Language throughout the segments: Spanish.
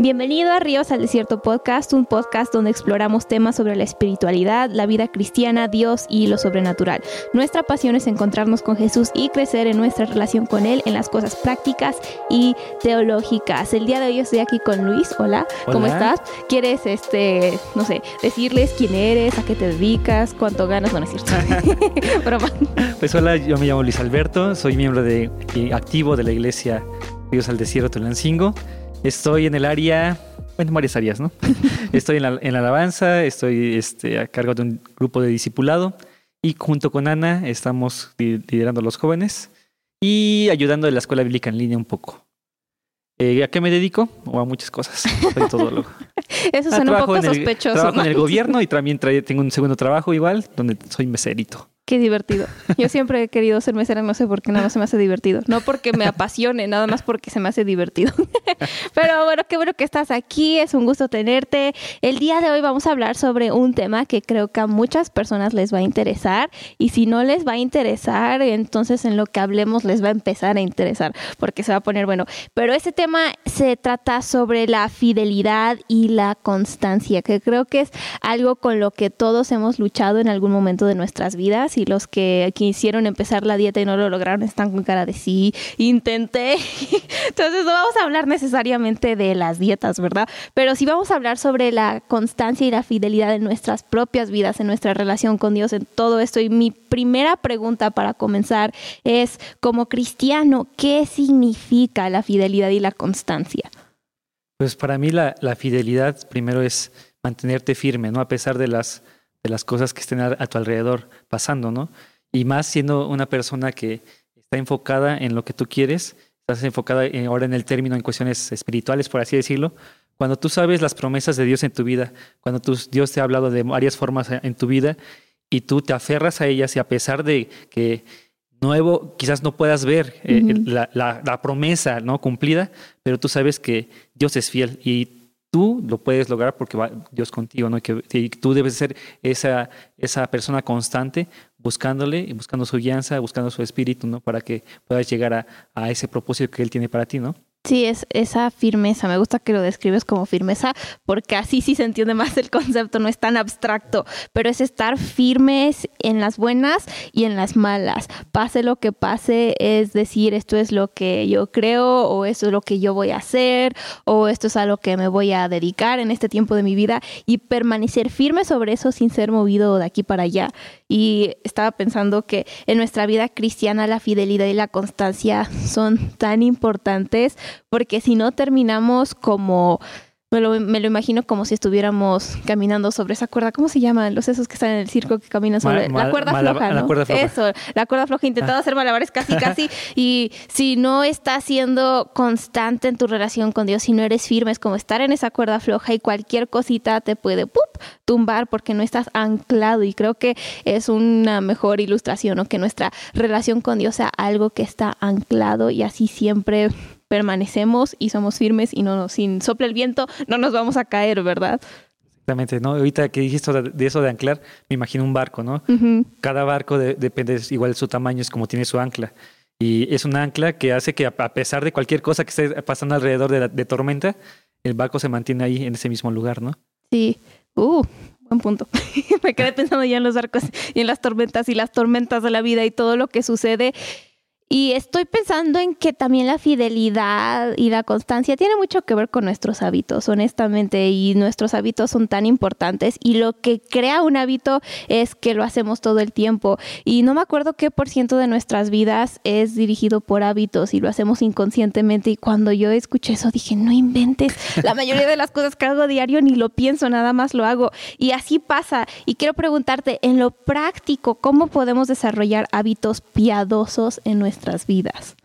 Bienvenido a Ríos al Desierto Podcast, un podcast donde exploramos temas sobre la espiritualidad, la vida cristiana, Dios y lo sobrenatural. Nuestra pasión es encontrarnos con Jesús y crecer en nuestra relación con Él en las cosas prácticas y teológicas. El día de hoy estoy aquí con Luis. Hola, ¿cómo estás? ¿Quieres, este, no sé, decirles quién eres, a qué te dedicas, cuánto ganas? No, no es cierto. Broma. Pues hola, yo me llamo Luis Alberto, soy miembro de, activo de la iglesia Ríos al Desierto Tulancingo. Estoy en el área, bueno, en varias áreas, ¿no? estoy en la, alabanza, estoy este, a cargo de un grupo de discipulado y junto con Ana estamos liderando a los jóvenes y ayudando a la escuela bíblica en línea un poco. Eh, ¿A qué me dedico? O a muchas cosas. Soy todólogo. Eso suena un poco sospechoso. Trabajo en el gobierno y también tengo un segundo trabajo igual, donde soy meserito. Qué divertido. Yo siempre he querido ser mesera, no sé por qué nada más se me hace divertido. No porque me apasione, nada más porque se me hace divertido. Pero bueno, qué bueno que estás aquí, es un gusto tenerte. El día de hoy vamos a hablar sobre un tema que creo que a muchas personas les va a interesar y si no les va a interesar, entonces en lo que hablemos les va a empezar a interesar porque se va a poner bueno. Pero ese tema se trata sobre la fidelidad y la constancia, que creo que es algo con lo que todos hemos luchado en algún momento de nuestras vidas y los que quisieron empezar la dieta y no lo lograron están con cara de sí, intenté. Entonces no vamos a hablar necesariamente de las dietas, ¿verdad? Pero sí vamos a hablar sobre la constancia y la fidelidad en nuestras propias vidas, en nuestra relación con Dios, en todo esto. Y mi primera pregunta para comenzar es, como cristiano, ¿qué significa la fidelidad y la constancia? Pues para mí la, la fidelidad primero es mantenerte firme, ¿no? A pesar de las de las cosas que estén a, tu alrededor pasando, ¿no? Y más siendo una persona que está enfocada en lo que tú quieres, estás enfocada ahora en el término en cuestiones espirituales, por así decirlo, cuando tú sabes las promesas de Dios en tu vida, cuando Dios te ha hablado de varias formas en tu vida y tú te aferras a ellas y a pesar de que nuevo quizás no puedas ver eh, la, la, promesa no cumplida, pero tú sabes que Dios es fiel y tú lo puedes lograr porque va Dios contigo, ¿no? Que, tú debes ser esa, esa persona constante buscándole y buscando su guianza, buscando su espíritu, ¿no? Para que puedas llegar a, a ese propósito que Él tiene para ti, ¿no? Sí, es esa firmeza. Me gusta que lo describes como firmeza porque así sí se entiende más el concepto, no es tan abstracto, pero es estar firmes en las buenas y en las malas. Pase lo que pase, es decir, esto es lo que yo creo o esto es lo que yo voy a hacer o esto es a lo que me voy a dedicar en este tiempo de mi vida y permanecer firme sobre eso sin ser movido de aquí para allá. Y estaba pensando que en nuestra vida cristiana la fidelidad y la constancia son tan importantes porque si no terminamos como me lo, me lo, imagino como si estuviéramos caminando sobre esa cuerda. ¿Cómo se llaman los esos que están en el circo que caminan sobre la cuerda floja? La cuerda floja. Eso, la cuerda floja, intentando ah. hacer malabares casi, casi. y si no estás siendo constante en tu relación con Dios, si no eres firme, es como estar en esa cuerda floja y cualquier cosita te puede tumbar porque no estás anclado. Y creo que es una mejor ilustración, o que nuestra relación con Dios sea algo que está anclado y así siempre permanecemos y somos firmes y no sin sopla el viento no nos vamos a caer, ¿verdad? Exactamente, ¿no? Ahorita que dijiste de eso de anclar, me imagino un barco, ¿no? Cada barco depende igual de su tamaño, es como tiene su ancla. Y es un ancla que hace que a pesar de cualquier cosa que esté pasando alrededor de, de tormenta, el barco se mantiene ahí en ese mismo lugar, ¿no? Sí. Uh, buen punto. me quedé pensando ya en los barcos y en las tormentas y las tormentas de la vida y todo lo que sucede. Y estoy pensando en que también la fidelidad y la constancia tiene mucho que ver con nuestros hábitos, honestamente, y nuestros hábitos son tan importantes y lo que crea un hábito es que lo hacemos todo el tiempo. Y no me acuerdo qué por ciento de nuestras vidas es dirigido por hábitos y lo hacemos inconscientemente. Y cuando yo escuché eso dije, no inventes, la mayoría de las cosas que hago diario ni lo pienso, nada más lo hago. Y así pasa. Y quiero preguntarte, en lo práctico, ¿cómo podemos desarrollar hábitos piadosos en nuestra vidas?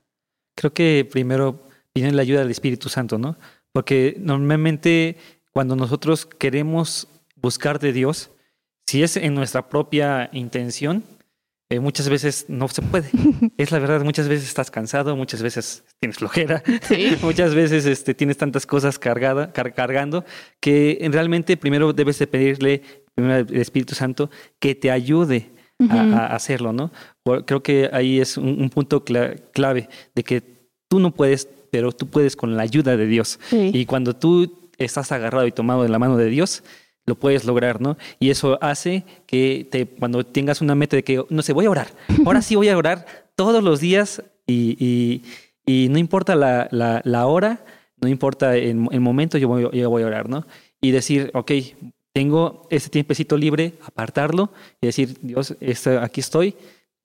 Creo que primero viene la ayuda del Espíritu Santo, ¿no? Porque normalmente cuando nosotros queremos buscar de Dios, si es en nuestra propia intención, eh, muchas veces no se puede. es la verdad, muchas veces estás cansado, muchas veces tienes flojera, muchas veces este, tienes tantas cosas cargada, cargando que realmente primero debes de pedirle primero al Espíritu Santo que te ayude a, hacerlo, ¿no? Creo que ahí es un, punto clave de que tú no puedes, pero tú puedes con la ayuda de Dios. Y cuando tú estás agarrado y tomado de la mano de Dios, lo puedes lograr, ¿no? Y eso hace que te, cuando tengas una meta de que, no sé, voy a orar, ahora sí voy a orar todos los días y, no importa la, la, hora, no importa el, momento, yo voy, yo voy a orar, ¿no? Y decir, ok, tengo ese tiempecito libre, apartarlo y decir, Dios, aquí estoy,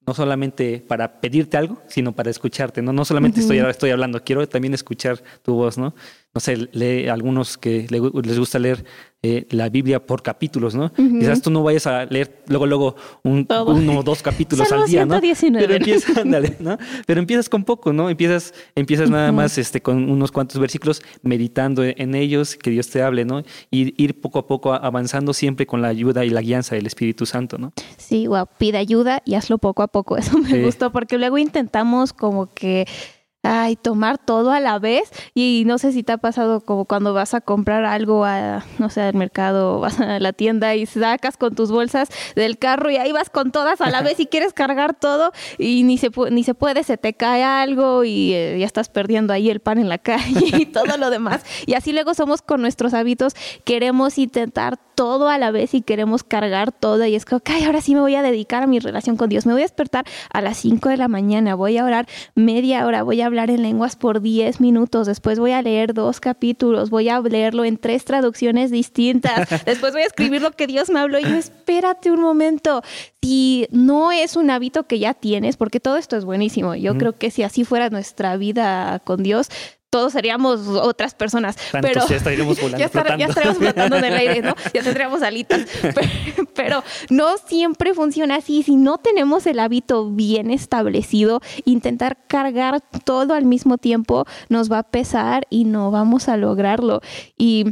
no solamente para pedirte algo, sino para escucharte, ¿no? No solamente estoy, estoy hablando, quiero también escuchar tu voz, ¿no? No sé, lee algunos que les gusta leer eh, la Biblia por capítulos, ¿no? Quizás tú no vayas a leer luego, luego un, uno o dos capítulos al día, ¿no? Pero empiezas, ¿no? Pero empiezas con poco, ¿no? Empiezas, empiezas nada más este, con unos cuantos versículos, meditando en ellos, que Dios te hable, ¿no? Y ir poco a poco avanzando siempre con la ayuda y la guianza del Espíritu Santo, ¿no? Sí, wow, pide ayuda y hazlo poco a poco. Eso me gustó, porque luego intentamos como que ay, tomar todo a la vez. Y no sé si te ha pasado como cuando vas a comprar algo a, no sé, al mercado, vas a la tienda y sacas con tus bolsas del carro y ahí vas con todas a la vez y quieres cargar todo y ni se, ni se puede, se te cae algo y eh, ya estás perdiendo ahí el pan en la calle y todo lo demás. Y así luego somos con nuestros hábitos, queremos intentar todo a la vez y queremos cargar todo y es que, ok, ahora sí me voy a dedicar a mi relación con Dios, me voy a despertar a las 5 de la mañana, voy a orar media hora, voy a hablar en lenguas por 10 minutos, después voy a leer dos capítulos, voy a leerlo en tres traducciones distintas, después voy a escribir lo que Dios me habló. Y yo, espérate un momento, si no es un hábito que ya tienes, porque todo esto es buenísimo, yo creo que si así fuera nuestra vida con Dios, todos seríamos otras personas. pero ya estaríamos volando. ya, estaríamos flotando en el aire, ¿no? Ya tendríamos alitas. Pero, no siempre funciona así. Si no tenemos el hábito bien establecido, intentar cargar todo al mismo tiempo nos va a pesar y no vamos a lograrlo. Y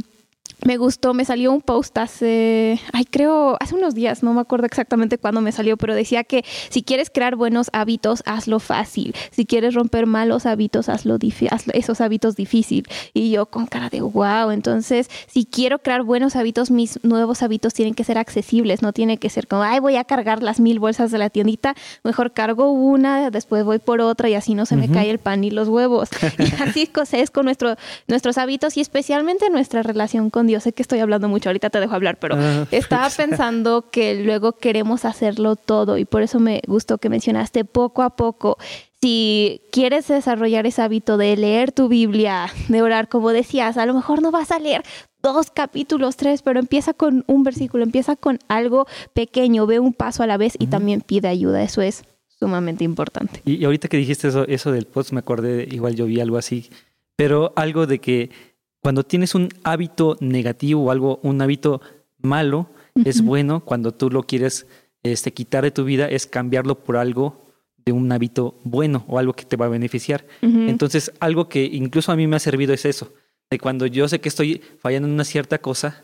me gustó, me salió un post hace, ay, creo, hace unos días, no me acuerdo exactamente cuándo me salió, pero decía que si quieres crear buenos hábitos, hazlo fácil. Si quieres romper malos hábitos, hazlo, hazlo esos hábitos difícil. Y yo con cara de wow, entonces, si quiero crear buenos hábitos, mis nuevos hábitos tienen que ser accesibles, no tiene que ser como, ay, voy a cargar las mil bolsas de la tiendita, mejor cargo una, después voy por otra y así no se me cae el pan y los huevos. y así es con nuestro, nuestros hábitos y especialmente nuestra relación con yo Sé que estoy hablando mucho, ahorita te dejo hablar, pero ah, estaba pensando que luego queremos hacerlo todo y por eso me gustó que mencionaste poco a poco. Si quieres desarrollar ese hábito de leer tu Biblia, de orar, como decías, a lo mejor no vas a leer dos capítulos, tres, pero empieza con un versículo, empieza con algo pequeño, ve un paso a la vez y también pide ayuda. Eso es sumamente importante. Y, ahorita que dijiste eso, eso del post, me acordé, igual yo vi algo así, pero algo de que cuando tienes un hábito negativo o algo, un hábito malo, es bueno cuando tú lo quieres este, quitar de tu vida, es cambiarlo por algo de un hábito bueno o algo que te va a beneficiar. Entonces, algo que incluso a mí me ha servido es eso, de cuando yo sé que estoy fallando en una cierta cosa,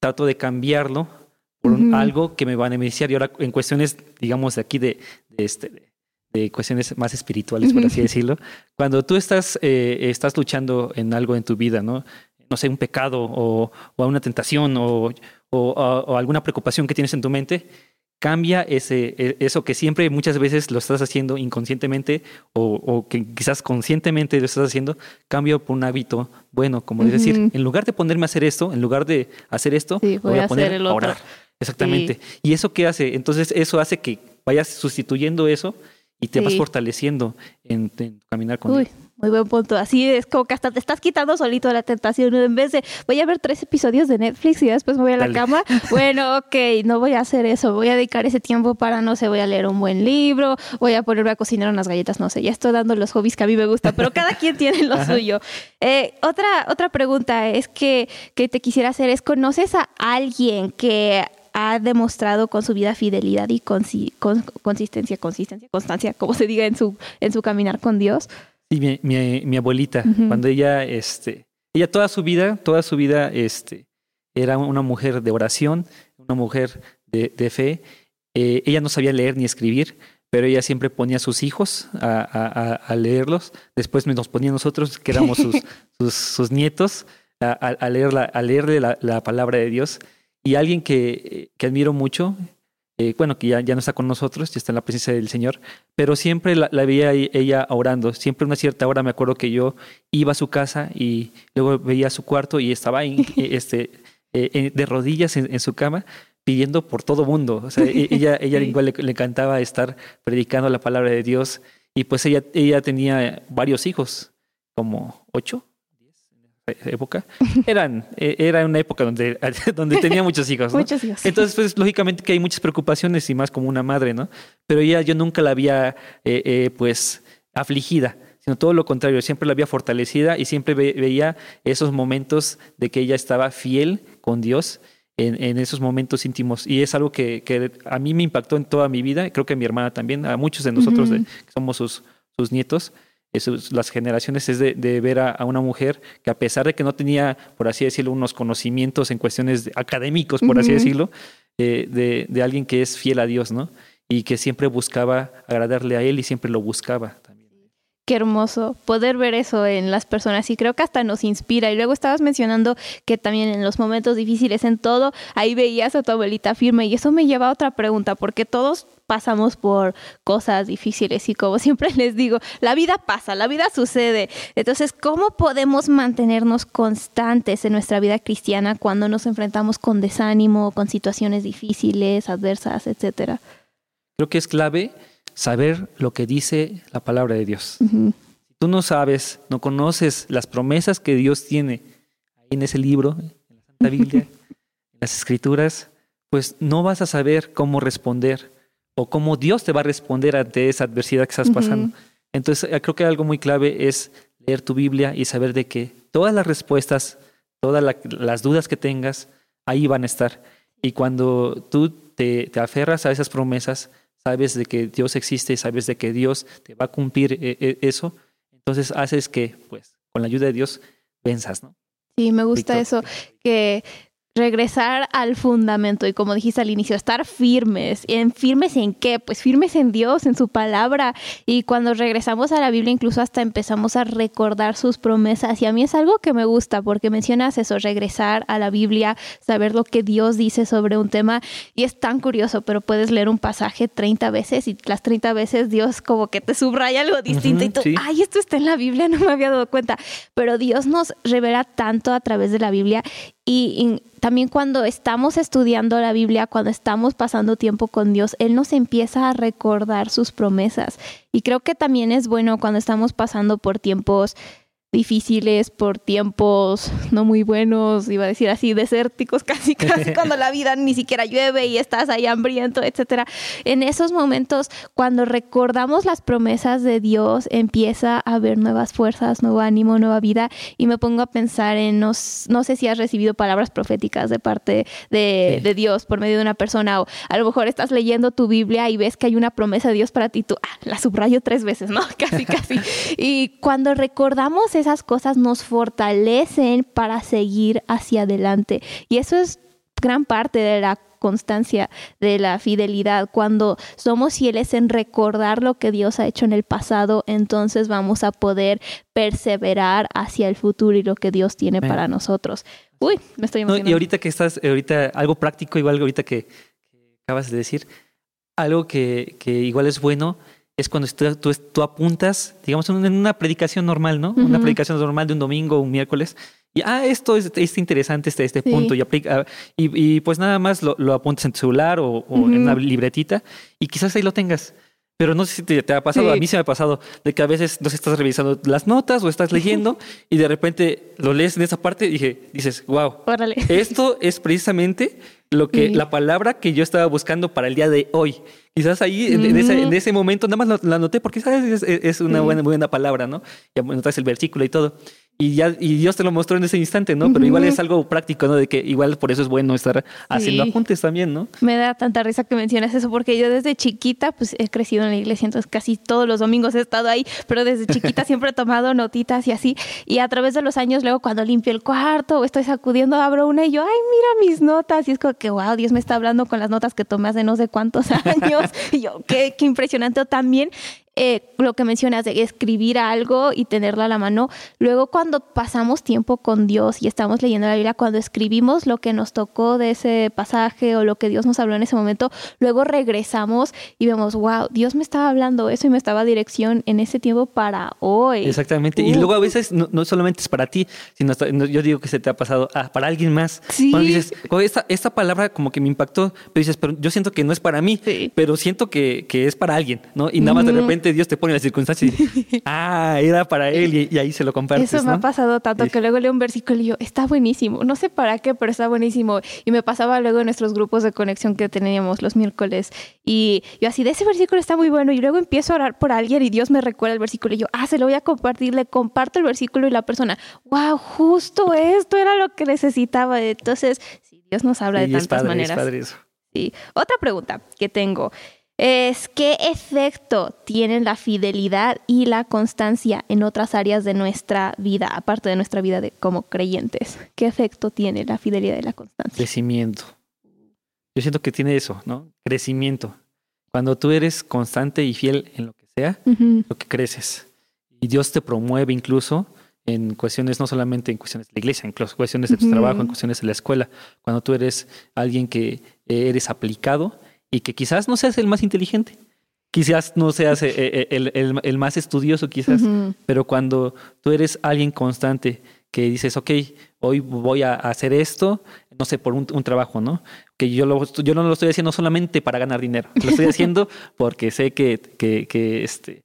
trato de cambiarlo por algo que me va a beneficiar. Y ahora, en cuestiones, digamos, de aquí de, de este, de cuestiones más espirituales, por así decirlo. Cuando tú estás, eh, estás luchando en algo en tu vida, ¿no? No sé, un pecado o, o una tentación o, o, alguna preocupación que tienes en tu mente, cambia ese, e, eso que siempre muchas veces lo estás haciendo inconscientemente o, que quizás conscientemente lo estás haciendo, cambio por un hábito bueno, como decir, en lugar de ponerme a hacer esto, en lugar de hacer esto, voy, a, poner a orar. Exactamente. ¿Y eso qué hace? Entonces eso hace que vayas sustituyendo eso y te vas fortaleciendo en, en, caminar con Uy, Muy buen punto. Así es como que hasta te estás quitando solito la tentación. En vez de voy a ver tres episodios de Netflix y después me voy a la cama. Bueno, ok, no voy a hacer eso. Voy a dedicar ese tiempo para, no sé, voy a leer un buen libro, voy a ponerme a cocinar unas galletas, no sé. Ya estoy dando los hobbies que a mí me gustan, pero cada quien tiene lo suyo. Eh, otra, otra pregunta es que, que te quisiera hacer es, ¿conoces a alguien que ha demostrado con su vida fidelidad y consistencia, consistencia, constancia, como se diga en su, en su caminar con Dios. Sí, mi, mi, abuelita, cuando ella, este, ella toda su vida, toda su vida, este, era una mujer de oración, una mujer de, de fe. Eh, ella no sabía leer ni escribir, pero ella siempre ponía a sus hijos a, a, a leerlos. Después nos ponía a nosotros, que éramos sus, sus, sus nietos, a, leer la, a leerle la, la palabra de Dios. Y alguien que, que admiro mucho eh, bueno, que ya, ya no está con nosotros, ya está en la presencia del Señor, pero siempre la, veía ella orando. Siempre a una cierta hora me acuerdo que yo iba a su casa y luego veía su cuarto y estaba en, este, de rodillas en, su cama pidiendo por todo mundo. O sea, e, ella, ella igual le, le, encantaba estar predicando la palabra de Dios y pues ella, ella tenía varios hijos, como ocho, época, eran, e, era una época donde, donde tenía muchos hijos. Muchos hijos. Entonces, pues lógicamente que hay muchas preocupaciones y más como una madre, ¿no? Pero ella yo nunca la había, eh, eh, pues, afligida, sino todo lo contrario, siempre la había fortalecida y siempre veía esos momentos de que ella estaba fiel con Dios en, esos momentos íntimos. Y es algo que, que, a mí me impactó en toda mi vida, creo que a mi hermana también, a muchos de nosotros que somos sus, sus nietos las generaciones es de, ver a, una mujer que a pesar de que no tenía, por así decirlo, unos conocimientos en cuestiones académicos, por así decirlo, eh, de, de, alguien que es fiel a Dios, ¿no? Y que siempre buscaba agradarle a Él y siempre lo buscaba qué hermoso poder ver eso en las personas y creo que hasta nos inspira. Y luego estabas mencionando que también en los momentos difíciles, en todo, ahí veías a tu abuelita firme y eso me lleva a otra pregunta, porque todos pasamos por cosas difíciles y como siempre les digo, la vida pasa, la vida sucede. Entonces, ¿cómo podemos mantenernos constantes en nuestra vida cristiana cuando nos enfrentamos con desánimo, con situaciones difíciles, adversas, etcétera? Creo que es clave saber lo que dice la palabra de Dios. Si tú no sabes, no conoces las promesas que Dios tiene ahí en ese libro, en la Santa Biblia, en las Escrituras, pues no vas a saber cómo responder o cómo Dios te va a responder ante esa adversidad que estás pasando. Entonces, eh, creo que algo muy clave es leer tu Biblia y saber de que todas las respuestas, todas las dudas que tengas, ahí van a estar. Y cuando tú te, te aferras a esas promesas, sabes de que Dios existe, sabes de que Dios te va a cumplir eh, eh, eso, entonces haces que, pues, con la ayuda de Dios, venzas, ¿no? Sí, me gusta eso, que regresar al fundamento y como dijiste al inicio, estar firmes. ¿En firmes en qué? Pues firmes en Dios, en su palabra. Y cuando regresamos a la Biblia incluso hasta empezamos a recordar sus promesas. Y a mí es algo que me gusta porque mencionas eso, regresar a la Biblia, saber lo que Dios dice sobre un tema. Y es tan curioso, pero puedes leer un pasaje 30 veces y las 30 veces Dios como que te subraya algo distinto y tú, ay, esto está en la Biblia, no me había dado cuenta. Pero Dios nos revela tanto a través de la Biblia y, también cuando estamos estudiando la Biblia, cuando estamos pasando tiempo con Dios, Él nos empieza a recordar sus promesas. Y creo que también es bueno cuando estamos pasando por tiempos difíciles, por tiempos no muy buenos, iba a decir así, desérticos, casi, casi cuando la vida ni siquiera llueve y estás ahí hambriento, etcétera. En esos momentos, cuando recordamos las promesas de Dios, empieza a haber nuevas fuerzas, nuevo ánimo, nueva vida, y me pongo a pensar en, no, no sé si has recibido palabras proféticas de parte de, de, Dios por medio de una persona, o a lo mejor estás leyendo tu Biblia y ves que hay una promesa de Dios para ti, tú, ah, la subrayo tres veces, ¿no? Casi, casi. y cuando recordamos esas cosas nos fortalecen para seguir hacia adelante. Y eso es gran parte de la constancia, de la fidelidad. Cuando somos fieles en recordar lo que Dios ha hecho en el pasado, entonces vamos a poder perseverar hacia el futuro y lo que Dios tiene para nosotros. Uy, me estoy emocionando. y ahorita que estás, ahorita algo práctico, igual ahorita que, acabas de decir, algo que, que igual es bueno es cuando tú, tú, apuntas, digamos, en una predicación normal, ¿no? Una predicación normal de un domingo o un miércoles. Y, ah, esto es, interesante, este, este punto. Y, aplica, y, pues nada más lo, apuntas en tu celular o, en una libretita y quizás ahí lo tengas. Pero no sé si te, ha pasado, a mí se me ha pasado, de que a veces no estás revisando las notas o estás leyendo y de repente lo lees en esa parte y dije, dices, wow, esto es precisamente lo que la palabra que yo estaba buscando para el día de hoy. Quizás ahí, en, ese, momento, nada más la anoté porque ¿sabes? Es, una buena, buena palabra, ¿no? Y anotas el versículo y todo y ya y Dios te lo mostró en ese instante, ¿no? Pero igual es algo práctico, ¿no? De que igual por eso es bueno estar haciendo apuntes también, ¿no? Me da tanta risa que mencionas eso porque yo desde chiquita pues he crecido en la iglesia, entonces casi todos los domingos he estado ahí, pero desde chiquita siempre he tomado notitas y así y a través de los años luego cuando limpio el cuarto o estoy sacudiendo abro una y yo, ay, mira mis notas y es como que wow, Dios me está hablando con las notas que tomé hace no sé cuántos años y yo, qué, qué impresionante. también eh, lo que mencionas de escribir algo y tenerlo a la mano. Luego cuando pasamos tiempo con Dios y estamos leyendo la Biblia, cuando escribimos lo que nos tocó de ese pasaje o lo que Dios nos habló en ese momento, luego regresamos y vemos, wow, Dios me estaba hablando eso y me estaba dirección en ese tiempo para hoy. Exactamente. Y luego a veces no, solamente es para ti, sino yo digo que se te ha pasado ah, para alguien más. Sí. Cuando dices, esta, esta palabra como que me impactó, pero dices, pero yo siento que no es para mí, pero siento que, que, es para alguien, ¿no? Y nada más de repente Dios te pone la circunstancia y ah, era para él y, ahí se lo compartes. Eso me ha pasado tanto que luego leo un versículo y yo, está buenísimo. No sé para qué, pero está buenísimo. Y me pasaba luego en nuestros grupos de conexión que teníamos los miércoles. Y yo así, de ese versículo está muy bueno. Y luego empiezo a orar por alguien y Dios me recuerda el versículo. Y yo, ah, se lo voy a compartir. Le comparto el versículo y la persona, wow, justo esto era lo que necesitaba. Entonces, sí, Dios nos habla de tantas maneras. Sí. Otra pregunta que tengo es qué efecto tienen la fidelidad y la constancia en otras áreas de nuestra vida, aparte de nuestra vida de, como creyentes. ¿Qué efecto tiene la fidelidad y la constancia? Crecimiento. Yo siento que tiene eso, ¿no? Crecimiento. Cuando tú eres constante y fiel en lo que sea, lo que creces. Y Dios te promueve incluso en cuestiones, no solamente en cuestiones de la iglesia, en cuestiones de tu trabajo, en cuestiones de la escuela. Cuando tú eres alguien que eres aplicado, y que quizás no seas el más inteligente, quizás no seas eh, eh, el, el, más estudioso, quizás, pero cuando tú eres alguien constante que dices, ok, hoy voy a hacer esto, no sé, por un, trabajo, ¿no? Que yo, lo, yo no lo estoy haciendo solamente para ganar dinero, lo estoy haciendo porque sé que, que, que este,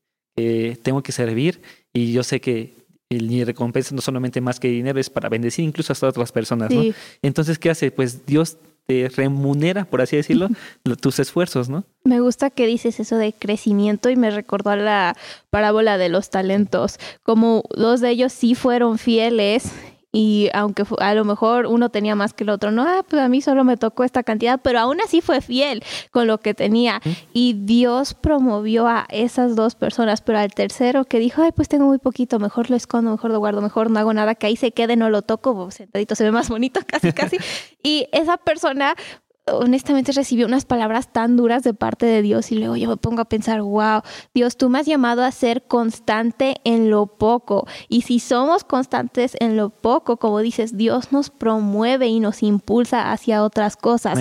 tengo que servir y yo sé que mi recompensa no solamente más que dinero, es para bendecir incluso a otras personas, ¿no? Entonces, ¿qué hace? Pues Dios te remunera, por así decirlo, tus esfuerzos, ¿no? Me gusta que dices eso de crecimiento y me recordó a la parábola de los talentos, como dos de ellos sí fueron fieles y aunque a lo mejor uno tenía más que el otro, no, ah, pues a mí solo me tocó esta cantidad, pero aún así fue fiel con lo que tenía. Y Dios promovió a esas dos personas, pero al tercero que dijo, ay, pues tengo muy poquito, mejor lo escondo, mejor lo guardo, mejor no hago nada, que ahí se quede, no lo toco, sentadito se ve más bonito, casi, casi. y esa persona honestamente recibió unas palabras tan duras de parte de Dios y luego yo me pongo a pensar, wow, Dios, tú me has llamado a ser constante en lo poco. Y si somos constantes en lo poco, como dices, Dios nos promueve y nos impulsa hacia otras cosas.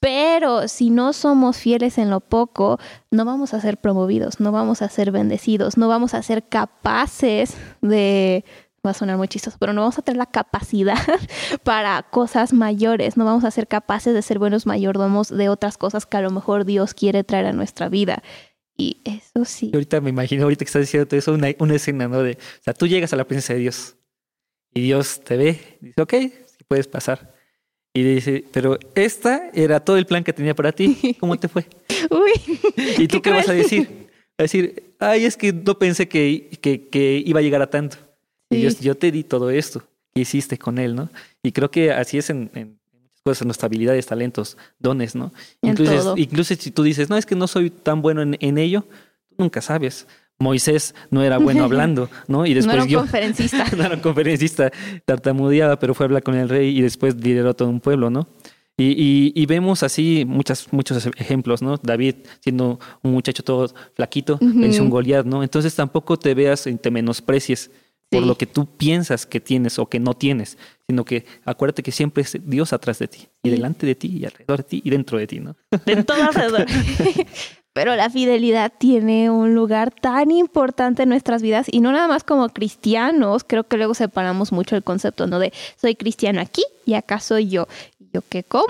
Pero si no somos fieles en lo poco, no vamos a ser promovidos, no vamos a ser bendecidos, no vamos a ser capaces de va a sonar muy chistoso, pero no vamos a tener la capacidad para cosas mayores, no vamos a ser capaces de ser buenos mayordomos de otras cosas que a lo mejor Dios quiere traer a nuestra vida. Y eso sí. ahorita me imagino, ahorita que estás diciendo todo eso, una, una escena, ¿no? De, o sea, tú llegas a la presencia de Dios y Dios te ve, dice, ok, sí puedes pasar. Y dice, pero esta era todo el plan que tenía para ti. ¿Cómo te fue? Uy. ¿Y tú qué, vas a decir? A decir, ay, es que no pensé que, que, que iba a llegar a tanto. Yo, te di todo esto que hiciste con él, ¿no? Y creo que así es en, muchas cosas, en nuestras habilidades, talentos, dones, ¿no? Incluso, incluso si tú dices, no, es que no soy tan bueno en, ello, tú nunca sabes. Moisés no era bueno hablando, ¿no? Y después no era un conferencista. no era un conferencista, tartamudeaba, pero fue a hablar con el rey y después lideró todo un pueblo, ¿no? Y, vemos así muchas, muchos ejemplos, ¿no? David siendo un muchacho todo flaquito, uh un Goliat, ¿no? Entonces tampoco te veas y te menosprecies por lo que tú piensas que tienes o que no tienes, sino que acuérdate que siempre es Dios atrás de ti, y delante de ti, y alrededor de ti, y dentro de ti, ¿no? De todo alrededor. Pero la fidelidad tiene un lugar tan importante en nuestras vidas y no nada más como cristianos, creo que luego separamos mucho el concepto, ¿no? De soy cristiano aquí y acá soy yo yo, ¿qué? ¿Cómo?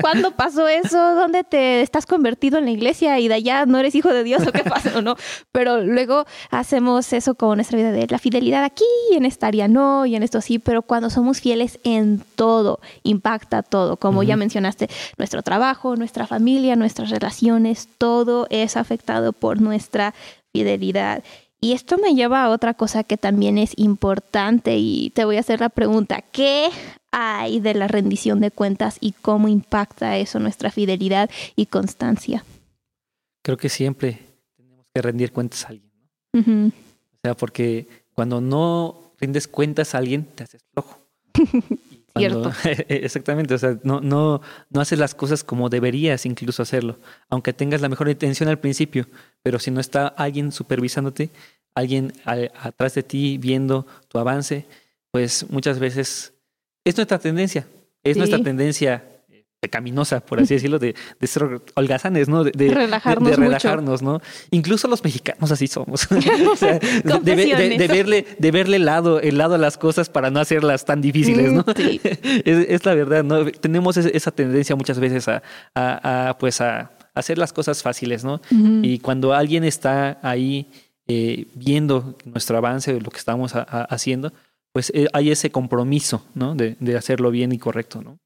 ¿Cuándo pasó eso? ¿Dónde te estás convertido en la iglesia y de allá no eres hijo de Dios o qué pasa o no? Pero luego hacemos eso con nuestra vida de la fidelidad aquí y en esta área no y en esto sí, pero cuando somos fieles en todo, impacta todo. Como ya mencionaste, nuestro trabajo, nuestra familia, nuestras relaciones, todo es afectado por nuestra fidelidad. Y esto me lleva a otra cosa que también es importante y te voy a hacer la pregunta, ¿qué hay de la rendición de cuentas y cómo impacta eso nuestra fidelidad y constancia? Creo que siempre tenemos que rendir cuentas a alguien. ¿no? O sea, porque cuando no rindes cuentas a alguien, te haces flojo. Cierto. exactamente, o sea, no, no, no haces las cosas como deberías incluso hacerlo, aunque tengas la mejor intención al principio, pero si no está alguien supervisándote, alguien atrás de ti viendo tu avance, pues muchas veces es nuestra tendencia, es nuestra tendencia pecaminosa, por así decirlo, de, de ser holgazanes, ¿no? De, relajarnos, de, relajarnos ¿no? Incluso los mexicanos así somos. de, verle, de verle el lado, el lado a las cosas para no hacerlas tan difíciles, ¿no? Mm, es, la verdad, ¿no? Tenemos esa tendencia muchas veces a, a, pues a hacer las cosas fáciles, ¿no? Y cuando alguien está ahí eh, viendo nuestro avance, lo que estamos haciendo, pues eh, hay ese compromiso, ¿no? De, de hacerlo bien y correcto, ¿no?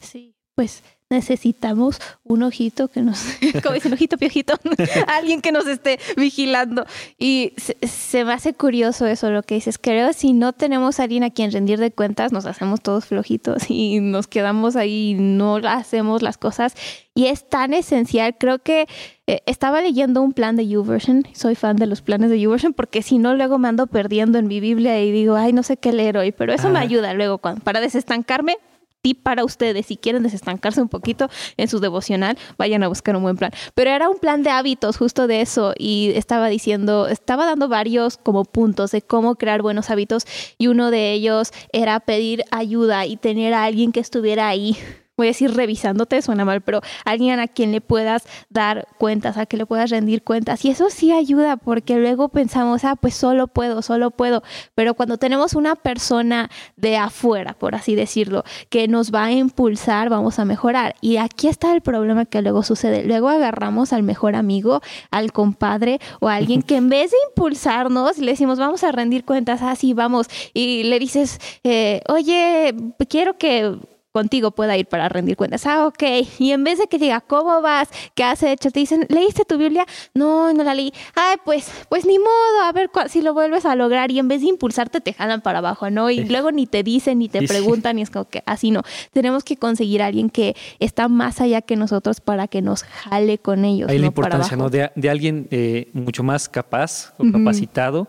Sí pues necesitamos un ojito que nos, como dicen, ojito piojito, alguien que nos esté vigilando. Y se, me hace curioso eso, lo que dices. Creo si no tenemos a alguien a quien rendir de cuentas, nos hacemos todos flojitos y nos quedamos ahí, no hacemos las cosas. Y es tan esencial. Creo que eh, estaba leyendo un plan de YouVersion. Soy fan de los planes de YouVersion porque si no, luego me ando perdiendo en mi Biblia y digo, ay, no sé qué leer hoy. Pero eso me ayuda luego para desestancarme tip para ustedes. Si quieren desestancarse un poquito en su devocional, vayan a buscar un buen plan. Pero era un plan de hábitos justo de eso y estaba diciendo, estaba dando varios como puntos de cómo crear buenos hábitos y uno de ellos era pedir ayuda y tener a alguien que estuviera ahí voy a decir revisándote, suena mal, pero alguien a quien le puedas dar cuentas, a que le puedas rendir cuentas. Y eso sí ayuda porque luego pensamos, ah, pues solo puedo, solo puedo. Pero cuando tenemos una persona de afuera, por así decirlo, que nos va a impulsar, vamos a mejorar. Y aquí está el problema que luego sucede. Luego agarramos al mejor amigo, al compadre o a alguien que en vez de impulsarnos, le decimos, vamos a rendir cuentas, así ah, vamos. Y le dices, eh, oye, quiero que contigo pueda ir para rendir cuentas. Ah, ok. Y en vez de que diga, ¿cómo vas? ¿Qué has hecho? Te dicen, ¿leíste tu Biblia? No, no la leí. Ay, pues, pues ni modo, a ver si lo vuelves a lograr. Y en vez de impulsarte, te jalan para abajo, ¿no? Y luego ni te dicen, ni te preguntan, y es como que así no. Tenemos que conseguir a alguien que está más allá que nosotros para que nos jale con ellos. Hay la importancia, ¿no? De, alguien eh, mucho más capaz o capacitado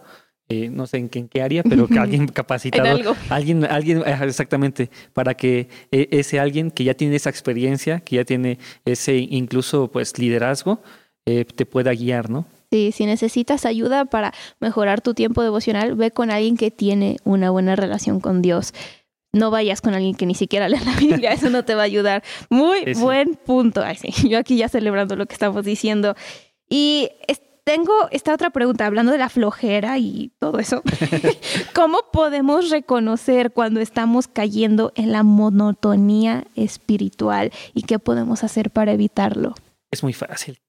eh, no sé en qué, en qué, área, pero que alguien capacitado, alguien, alguien exactamente, para que e, ese alguien que ya tiene esa experiencia, que ya tiene ese incluso pues liderazgo, eh, te pueda guiar, ¿no? Sí, si necesitas ayuda para mejorar tu tiempo devocional, ve con alguien que tiene una buena relación con Dios. No vayas con alguien que ni siquiera lee la Biblia, eso no te va a ayudar. Muy buen punto. Ay, sí, yo aquí ya celebrando lo que estamos diciendo. Y tengo esta otra pregunta, hablando de la flojera y todo eso. ¿Cómo podemos reconocer cuando estamos cayendo en la monotonía espiritual y qué podemos hacer para evitarlo? Es muy fácil.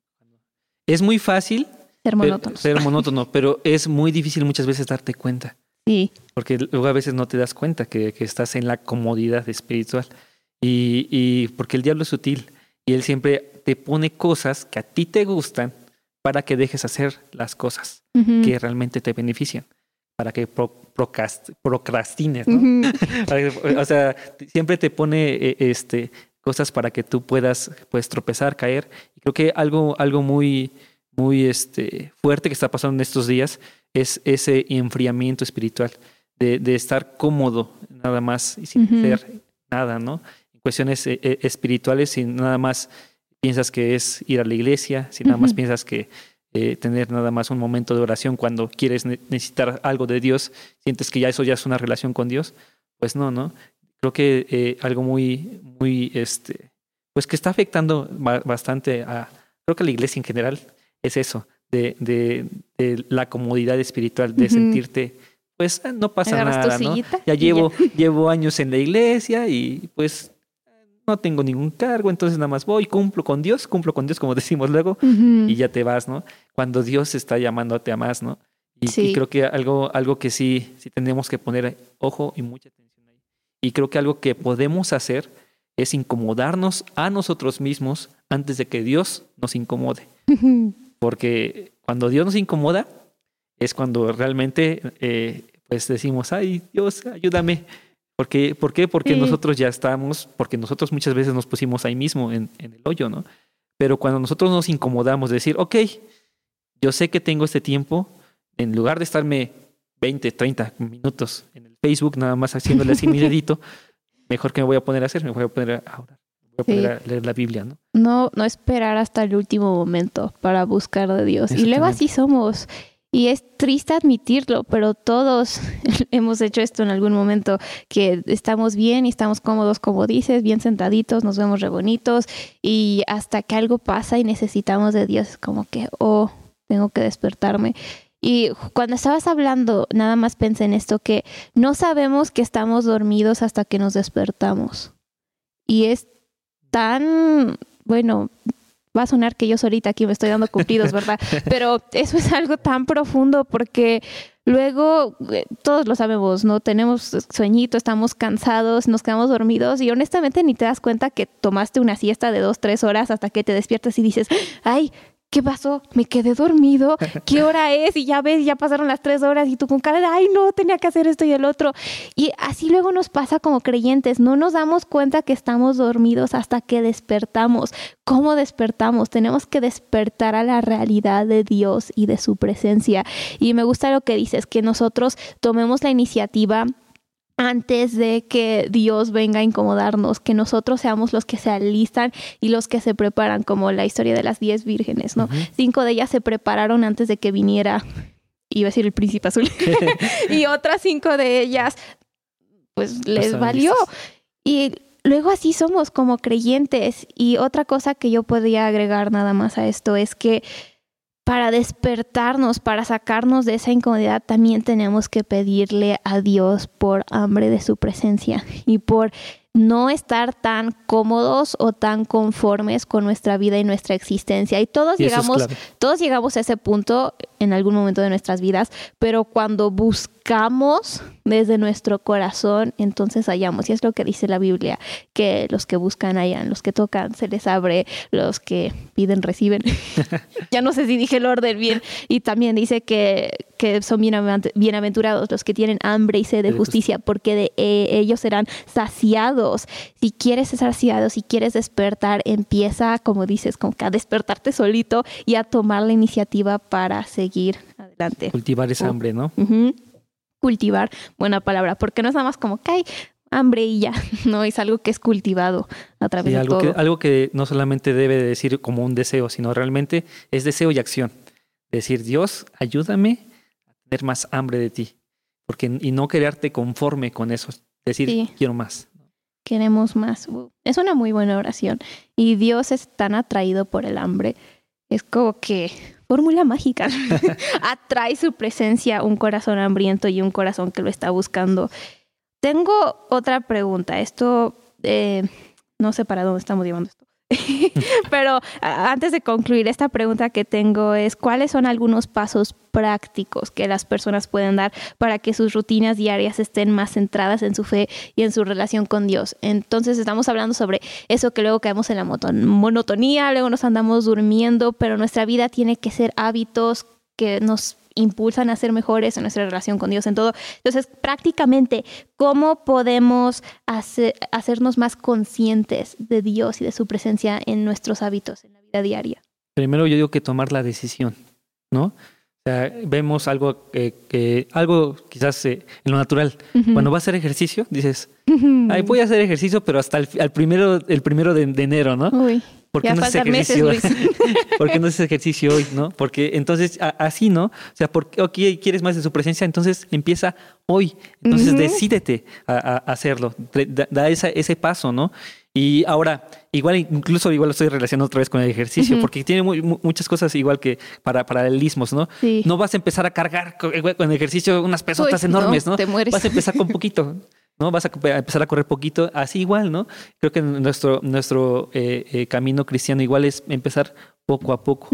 Es muy fácil ser monótono. Ser monótono, pero es muy difícil muchas veces darte cuenta. Sí. Porque luego a veces no te das cuenta que, estás en la comodidad espiritual. Y, y porque el diablo es sutil y él siempre te pone cosas que a ti te gustan para que dejes hacer las cosas que realmente te benefician, para que procrastines, ¿no? o sea, siempre te pone eh, este, cosas para que tú puedas pues, tropezar, caer. Y creo que algo, algo muy, muy este, fuerte que está pasando en estos días es ese enfriamiento espiritual, de, de estar cómodo nada más y sin hacer nada, ¿no? En cuestiones eh, eh, espirituales, sin nada más piensas que es ir a la iglesia, si nada más piensas que eh, tener nada más un momento de oración cuando quieres necesitar algo de Dios, sientes que ya eso ya es una relación con Dios, pues no, ¿no? Creo que eh, algo muy, muy, este, pues que está afectando bastante a, creo que a la iglesia en general es eso, de, de, la comodidad espiritual, de sentirte, pues no pasa nada, ¿no? Ya llevo, llevo años en la iglesia y pues no tengo ningún cargo, entonces nada más voy, cumplo con Dios, cumplo con Dios, como decimos luego, y ya te vas, ¿no? Cuando Dios está llamándote a más, ¿no? Y, creo que algo, algo que sí, sí tenemos que poner ojo y mucha atención ahí. Y creo que algo que podemos hacer es incomodarnos a nosotros mismos antes de que Dios nos incomode. Porque cuando Dios nos incomoda es cuando realmente eh, pues decimos, ay Dios, ayúdame ¿Por qué? ¿Por qué? Porque nosotros ya estamos, porque nosotros muchas veces nos pusimos ahí mismo en, el hoyo, ¿no? Pero cuando nosotros nos incomodamos de decir, ok, yo sé que tengo este tiempo, en lugar de estarme 20, 30 minutos en el Facebook nada más haciéndole así mi dedito, mejor que me voy a poner a hacer, me voy a poner a orar, voy a Sí. poner a leer la Biblia, ¿no? No, no esperar hasta el último momento para buscar de Dios. Y luego así somos. Y es triste admitirlo, pero todos hemos hecho esto en algún momento, que estamos bien y estamos cómodos, como dices, bien sentaditos, nos vemos re bonitos y hasta que algo pasa y necesitamos de Dios, como que, oh, tengo que despertarme. Y cuando estabas hablando, nada más pensé en esto, que no sabemos que estamos dormidos hasta que nos despertamos. Y es tan, bueno, va a sonar que yo solita aquí me estoy dando cumplidos, ¿verdad? Pero eso es algo tan profundo porque luego eh, todos lo sabemos, ¿no? Tenemos sueñito, estamos cansados, nos quedamos dormidos y honestamente ni te das cuenta que tomaste una siesta de dos, tres horas hasta que te despiertas y dices, ay, ¿qué pasó? Me quedé dormido. ¿Qué hora es? Y ya ves, ya pasaron las tres horas y tú con cara de, ay, no, tenía que hacer esto y el otro. Y así luego nos pasa como creyentes. No nos damos cuenta que estamos dormidos hasta que despertamos. ¿Cómo despertamos? Tenemos que despertar a la realidad de Dios y de su presencia. Y me gusta lo que dices, que nosotros tomemos la iniciativa antes de que Dios venga a incomodarnos, que nosotros seamos los que se alistan y los que se preparan, como la historia de las diez vírgenes, ¿no? Cinco de ellas se prepararon antes de que viniera, iba a decir el príncipe azul, y otras cinco de ellas, pues les valió. listas. Y luego así somos como creyentes. Y otra cosa que yo podría agregar nada más a esto es que para despertarnos, para sacarnos de esa incomodidad, también tenemos que pedirle a Dios por hambre de su presencia y por no estar tan cómodos o tan conformes con nuestra vida y nuestra existencia. Y todos Y eso es llegamos, todos llegamos a ese punto en algún momento de nuestras vidas, pero cuando buscamos desde nuestro corazón, entonces hallamos. Y es lo que dice la Biblia, que los que buscan hallan, los que tocan se les abre, los que piden reciben. ya no sé si dije el orden bien. Y también dice que, que son bienavent- bienaventurados los que tienen hambre y sed de De justicia, porque de eh, ellos serán saciados. Si quieres ser saciado, si quieres despertar, empieza, como dices, como que a despertarte solito y a tomar la iniciativa para seguir adelante. Cultivar esa Oh. hambre, ¿no? Cultivar, buena palabra, porque no es nada más como que hay hambre y ya, no es algo que es cultivado a través Sí, de algo, todo. que, algo que no solamente debe de decir como un deseo, sino realmente es deseo y acción. Decir, Dios, ayúdame a tener más hambre de ti. Porque, y no quedarte conforme con eso. Decir, Sí. quiero más. Queremos más. Es una muy buena oración. Y Dios es tan atraído por el hambre. Es como que fórmula mágica. Atrae su presencia un corazón hambriento y un corazón que lo está buscando. Tengo otra pregunta. Esto, eh, no sé para dónde estamos llevando esto. Pero antes de concluir, esta pregunta que tengo es, ¿cuáles son algunos pasos prácticos que las personas pueden dar para que sus rutinas diarias estén más centradas en su fe y en su relación con Dios? Entonces estamos hablando sobre eso que luego caemos en la monotonía, luego nos andamos durmiendo, pero nuestra vida tiene que ser hábitos que nos impulsan a ser mejores en nuestra relación con Dios, en todo. Entonces, prácticamente, ¿cómo podemos hacer, hacernos más conscientes de Dios y de su presencia en nuestros hábitos, en la vida diaria? Primero yo digo que tomar la decisión, ¿no? O sea, vemos algo que, que- algo quizás eh, en lo natural. Cuando vas a hacer ejercicio, dices, Ay, voy a hacer ejercicio, pero hasta el, al primero, el primero de, de enero, ¿no? Uy, ¿Por qué ya no haces meses, ejercicio? Luis. ¿Por qué no haces ejercicio hoy, no? Porque entonces a- así, ¿no? O sea, porque ok, quieres más de su presencia, entonces empieza hoy. Entonces Ujú. decídete a, a hacerlo, da, da esa- ese paso, ¿no? Y ahora, igual, incluso igual lo estoy relacionando otra vez con el ejercicio, porque tiene muy- muchas cosas igual que para paralelismos, ¿no? Sí. No vas a empezar a cargar co- con el ejercicio unas pesotas Uy, no, enormes, ¿no? te mueres. Vas a empezar con poquito. ¿no? Vas a empezar a correr poquito, así igual, ¿no? Creo que nuestro, nuestro eh, eh, camino cristiano igual es empezar poco a poco.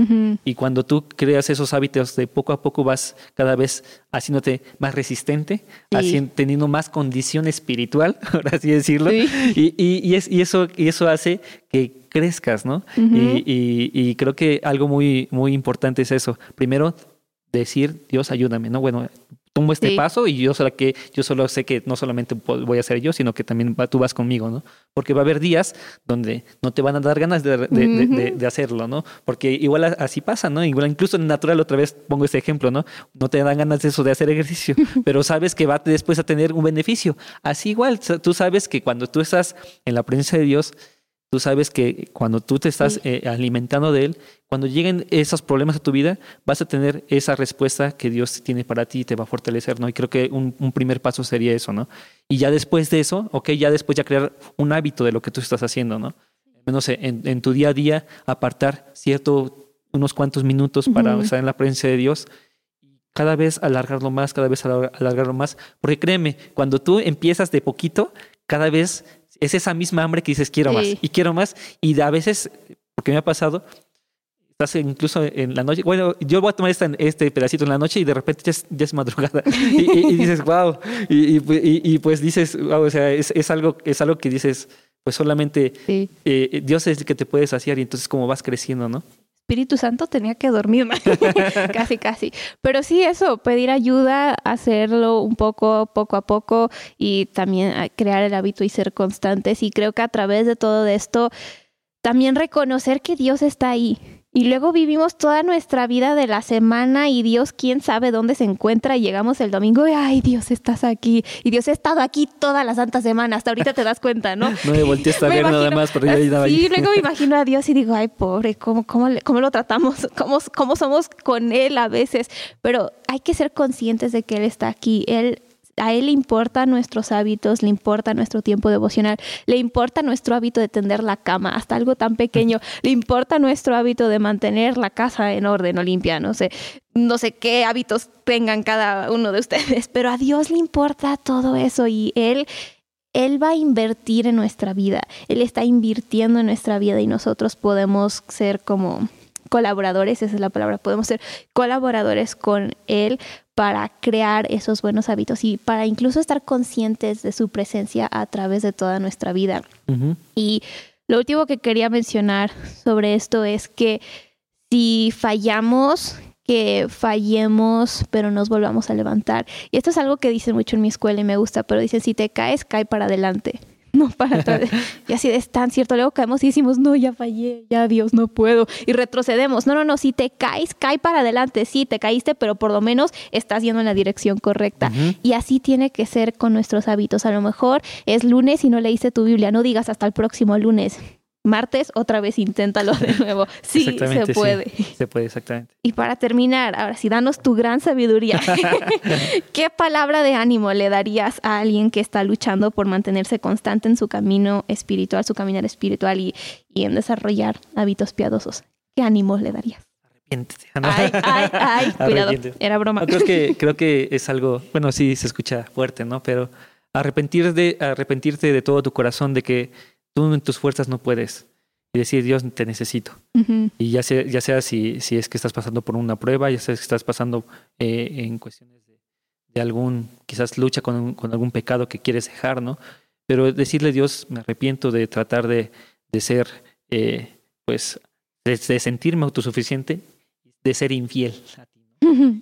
Y cuando tú creas esos hábitos de poco a poco vas cada vez haciéndote más resistente, Sí. hacien- teniendo más condición espiritual, por así decirlo. Sí. Y, y- y es, y, eso, y eso hace que crezcas, ¿no? Y- y creo que algo muy, muy importante es eso. Primero, decir, Dios, ayúdame, ¿no? Bueno, tomo este Sí. paso y yo solo, que, yo solo sé que no solamente voy a ser yo, sino que también va- tú vas conmigo, ¿no? Porque va a haber días donde no te van a dar ganas de, de- hacerlo, ¿no? Porque igual así pasa, ¿no? Igual incluso en natural, otra vez pongo este ejemplo, ¿no? No te dan ganas de eso, de hacer ejercicio, pero sabes que va después a tener un beneficio. Así igual, tú sabes que cuando tú estás en la presencia de Dios, tú sabes que cuando tú te estás Sí. eh, alimentando de Él, cuando lleguen esos problemas a tu vida, vas a tener esa respuesta que Dios tiene para ti y te va a fortalecer, ¿no? Y creo que un, un primer paso sería eso, ¿no? Y ya después de eso, ok, ya después ya crear un hábito de lo que tú estás haciendo, ¿no? Menos en, en tu día a día, apartar cierto, unos cuantos minutos para estar en la presencia de Dios cada vez alargarlo más, cada vez alar- alargarlo más. Porque créeme, cuando tú empiezas de poquito, cada vez es esa misma hambre que dices quiero más Sí. y quiero más. Y a veces, porque me ha pasado, estás incluso en la noche, bueno, yo voy a tomar esta- este pedacito en la noche y de repente ya es, ya es madrugada y, y- y dices, wow, y, y- pues dices, wow, o sea, es, es algo, es algo que dices, pues solamente Sí. eh, Dios es el que te puede saciar y entonces como vas creciendo, ¿no? Espíritu Santo tenía que dormir más. casi, casi. Pero sí, eso, pedir ayuda, hacerlo un poco, poco a poco y también a crear el hábito y ser constantes. Y creo que a través de todo esto, también reconocer que Dios está ahí. Y luego vivimos toda nuestra vida de la semana y Dios quién sabe dónde se encuentra y llegamos el domingo y ay Dios estás aquí y Dios ha estado aquí toda la santa semana hasta ahorita te das cuenta no No me volteaste a ver nada más, pero yo estaba ahí. luego me imagino a Dios y digo, ay, pobre, ¿cómo, cómo, le- cómo lo tratamos? ¿Cómo, ¿Cómo somos con Él a veces? Pero hay que ser conscientes de que Él está aquí. Él, a Él le importan nuestros hábitos, le importa nuestro tiempo devocional, le importa nuestro hábito de tender la cama, hasta algo tan pequeño, le importa nuestro hábito de mantener la casa en orden o limpia, no sé, no sé qué hábitos tengan cada uno de ustedes, pero a Dios le importa todo eso y Él él va a invertir en nuestra vida. Él está invirtiendo en nuestra vida y nosotros podemos ser como colaboradores, esa es la palabra, podemos ser colaboradores con Él para crear esos buenos hábitos y para incluso estar conscientes de su presencia a través de toda nuestra vida. Y lo último que quería mencionar sobre esto es que si fallamos, que fallemos, pero nos volvamos a levantar. Y esto es algo que dicen mucho en mi escuela y me gusta, pero dicen, si te caes, cae para adelante. No para atrás. Y así es tan cierto. Luego caemos y decimos, no, ya fallé, ya Dios, no puedo. Y retrocedemos. No, no, no, si te caes, cae para adelante. Sí, te caíste, pero por lo menos estás yendo en la dirección correcta. Y así tiene que ser con nuestros hábitos. A lo mejor es lunes y no leíste tu Biblia. No digas hasta el próximo lunes. Martes, otra vez inténtalo de nuevo. Sí, se sí. puede. Se puede, exactamente. Y para terminar, ahora sí, danos tu gran sabiduría. ¿Qué palabra de ánimo le darías a alguien que está luchando por mantenerse constante en su camino espiritual, su caminar espiritual y, y en desarrollar hábitos piadosos? ¿Qué ánimo le darías? Arrepiéntete. ¿no? Ay, ay, ay, cuidado, era broma. No, creo que, creo que es algo, bueno, sí se escucha fuerte, ¿no? Pero arrepentir de, arrepentirte de todo tu corazón de que tú en tus fuerzas no puedes. Y decir, Dios, te necesito. Y ya sea, ya sea si, si es que estás pasando por una prueba, ya sea que estás pasando eh, en cuestiones de, de algún, quizás lucha con, un- con algún pecado que quieres dejar, ¿no? Pero decirle, Dios, me arrepiento de tratar de, de ser, eh, pues, de, de sentirme autosuficiente, de ser infiel a ti.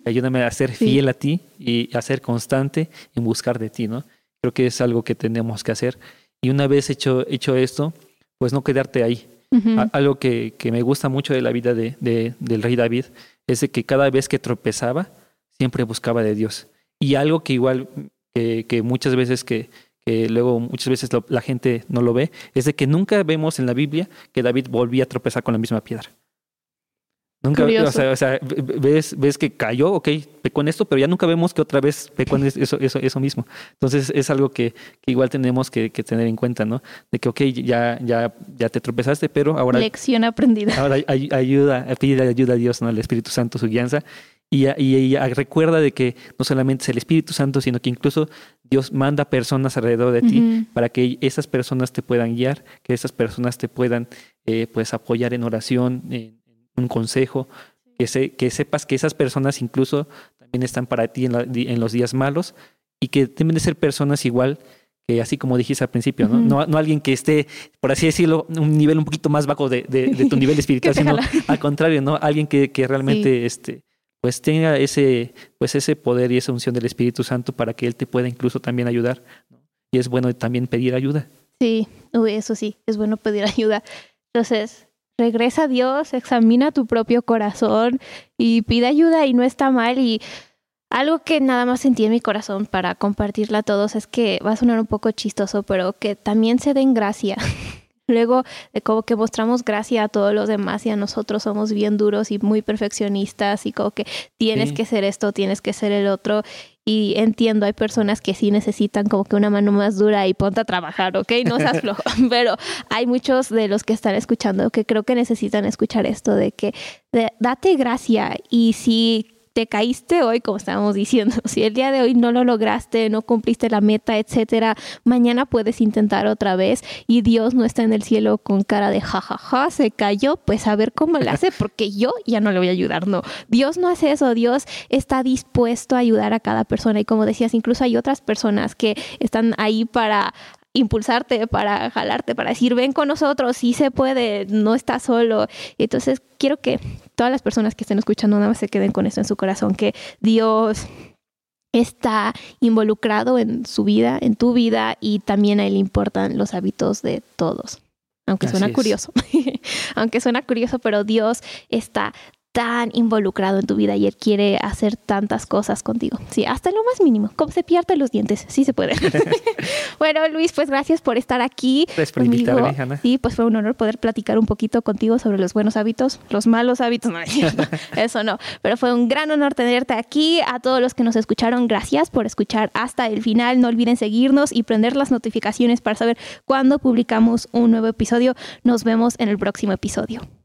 Ayúdame a ser Sí. fiel a ti y a ser constante en buscar de ti, ¿no? Creo que es algo que tenemos que hacer. Y una vez hecho, hecho esto, pues no quedarte ahí. Algo que, que me gusta mucho de la vida de, de- del rey David es de que cada vez que tropezaba, siempre buscaba de Dios. Y algo que igual, que, que muchas veces que, que luego muchas veces lo- la gente no lo ve, es de que nunca vemos en la Biblia que David volvía a tropezar con la misma piedra. Nunca, o sea, o sea, ves, ves que cayó, ok, pecó en esto, pero ya nunca vemos que otra vez pecó en eso, eso, eso mismo. Entonces es algo que, que igual tenemos que, que tener en cuenta, ¿no? De que, ok, ya, ya, ya te tropezaste, pero ahora Lección aprendida. Ahora ay- ayuda, pide ayuda a Dios, ¿no? Al Espíritu Santo, su guianza. Y, y- y recuerda de que no solamente es el Espíritu Santo, sino que incluso Dios manda personas alrededor de ti para que esas personas te puedan guiar, que esas personas te puedan eh, pues apoyar en oración, en un consejo, que, se- que sepas que esas personas incluso también están para ti en, la- en los días malos y que deben de ser personas igual que así como dijiste al principio, ¿no? No, no alguien que esté, por así decirlo, un nivel un poquito más bajo de, de- de tu nivel espiritual, sino al contrario, ¿no? Alguien que, que realmente este, pues tenga ese, pues ese poder y esa unción del Espíritu Santo para que Él te pueda incluso también ayudar. Y es bueno también pedir ayuda. Sí, uy, eso sí, es bueno pedir ayuda. Entonces, regresa a Dios, examina tu propio corazón y pide ayuda y no está mal. Y algo que nada más sentí en mi corazón para compartirla a todos es que va a sonar un poco chistoso, pero que también se den gracia. Luego de como que mostramos gracia a todos los demás y a nosotros somos bien duros y muy perfeccionistas y como que tienes que ser esto, tienes que ser el otro. Y entiendo, hay personas que sí necesitan como que una mano más dura y ponte a trabajar, ¿ok? No seas flojo. Pero hay muchos de los que están escuchando que creo que necesitan escuchar esto de que date gracia y si te caíste hoy, como estábamos diciendo, si el día de hoy no lo lograste, no cumpliste la meta, etcétera, mañana puedes intentar otra vez y Dios no está en el cielo con cara de jajaja, se cayó, pues a ver cómo le hace, porque yo ya no le voy a ayudar, no. Dios no hace eso, Dios está dispuesto a ayudar a cada persona y como decías, incluso hay otras personas que están ahí para impulsarte, para jalarte, para decir, ven con nosotros, sí se puede, no estás solo. Entonces, quiero que todas las personas que estén escuchando nada más se queden con eso en su corazón, que Dios está involucrado en su vida, en tu vida, y también a él importan los hábitos de todos. Aunque suena curioso, aunque suena curioso, pero Dios está tan involucrado en tu vida y él quiere hacer tantas cosas contigo. Sí, hasta lo más mínimo, como se pierde los dientes, sí se puede. bueno, Luis, pues gracias por estar aquí. Gracias por invitarme, Sí, pues fue un honor poder platicar un poquito contigo sobre los buenos hábitos, los malos hábitos, no, eso no, pero fue un gran honor tenerte aquí. A todos los que nos escucharon, gracias por escuchar hasta el final. No olviden seguirnos y prender las notificaciones para saber cuándo publicamos un nuevo episodio. Nos vemos en el próximo episodio.